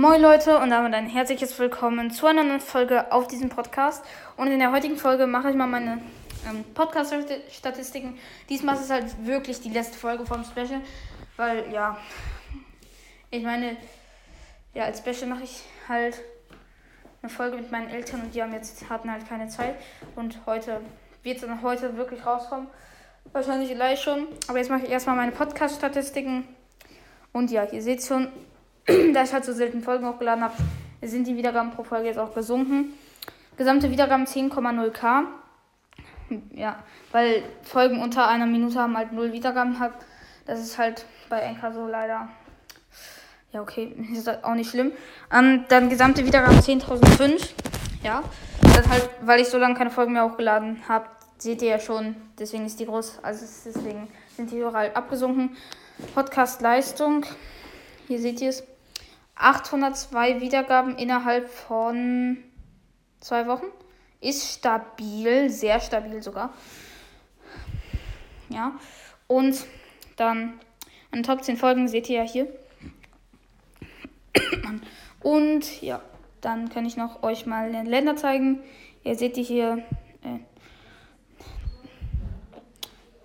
Moin Leute und damit ein herzliches Willkommen zu einer neuen Folge auf diesem Podcast. Und in der heutigen Folge mache ich mal meine ähm, Podcast-Statistiken. Diesmal ist es halt wirklich die letzte Folge vom Special, weil ja, ich meine, ja, als Special mache ich halt eine Folge mit meinen Eltern und die haben jetzt hatten halt keine Zeit und heute wird es dann heute wirklich rauskommen. Wahrscheinlich gleich schon. Aber jetzt mache ich erstmal meine Podcast-Statistiken. Und ja, ihr seht schon, da ich halt so selten Folgen hochgeladen habe, sind die Wiedergaben pro Folge jetzt auch gesunken. Gesamte Wiedergaben 10,0k. Ja, weil Folgen unter einer Minute haben halt null Wiedergaben hat. Das ist halt bei Enka so leider. Ja, okay, ist halt auch nicht schlimm. Ähm, dann gesamte Wiedergaben 10.005. Ja, das halt, weil ich so lange keine Folgen mehr hochgeladen habe, seht ihr ja schon. Deswegen ist die groß, also deswegen sind die halt abgesunken. Podcast-Leistung, hier seht ihr es. 802 Wiedergaben innerhalb von zwei Wochen. Ist stabil, sehr stabil sogar. Ja. Und dann an Top 10 Folgen seht ihr ja hier. Und ja, dann kann ich noch euch mal Länder zeigen. Ihr seht hier äh,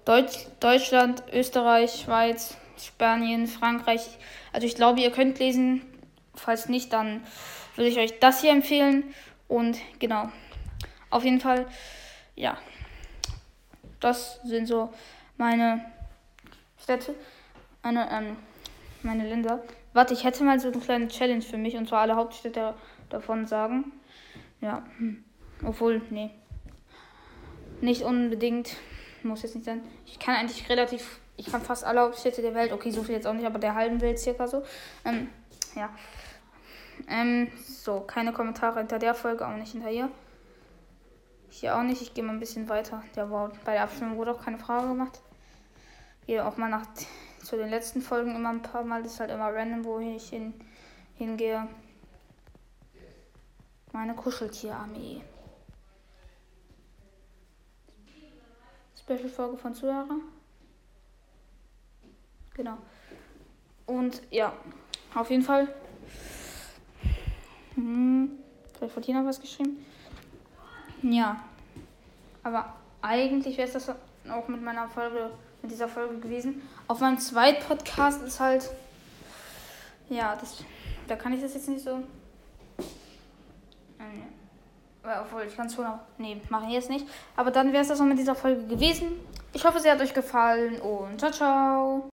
Deutsch, Deutschland, Österreich, Schweiz, Spanien, Frankreich. Also ich glaube, ihr könnt lesen. Falls nicht, dann würde ich euch das hier empfehlen. Und genau. Auf jeden Fall, ja. Das sind so meine Städte. Meine, ähm, meine Länder. Warte, ich hätte mal so eine kleine Challenge für mich und zwar alle Hauptstädte davon sagen. Ja. Hm. Obwohl, nee. Nicht unbedingt. Muss jetzt nicht sein. Ich kann eigentlich relativ ich kann fast alle Hauptstädte der Welt, okay, so viel jetzt auch nicht, aber der halben Welt circa so. Ähm, ja. Ähm, so, keine Kommentare hinter der Folge, auch nicht hinter hier. Hier auch nicht, ich gehe mal ein bisschen weiter. Der war, bei der Abstimmung wurde auch keine Frage gemacht. Gehe auch mal nach zu den letzten Folgen immer ein paar Mal. Das ist halt immer random, wo ich hin, hingehe. Meine Kuscheltierarmee. Special-Folge von Zuhörern. Genau. Und ja, auf jeden Fall. Hm, vielleicht hat Tina was geschrieben. Ja. Aber eigentlich wäre es das auch mit meiner Folge, mit dieser Folge gewesen. Auf meinem zweiten Podcast ist halt. Ja, das, da kann ich das jetzt nicht so. Ähm, obwohl, ich kann es schon auch. Nee, mache ich jetzt nicht. Aber dann wäre es das auch mit dieser Folge gewesen. Ich hoffe, sie hat euch gefallen und ciao, ciao.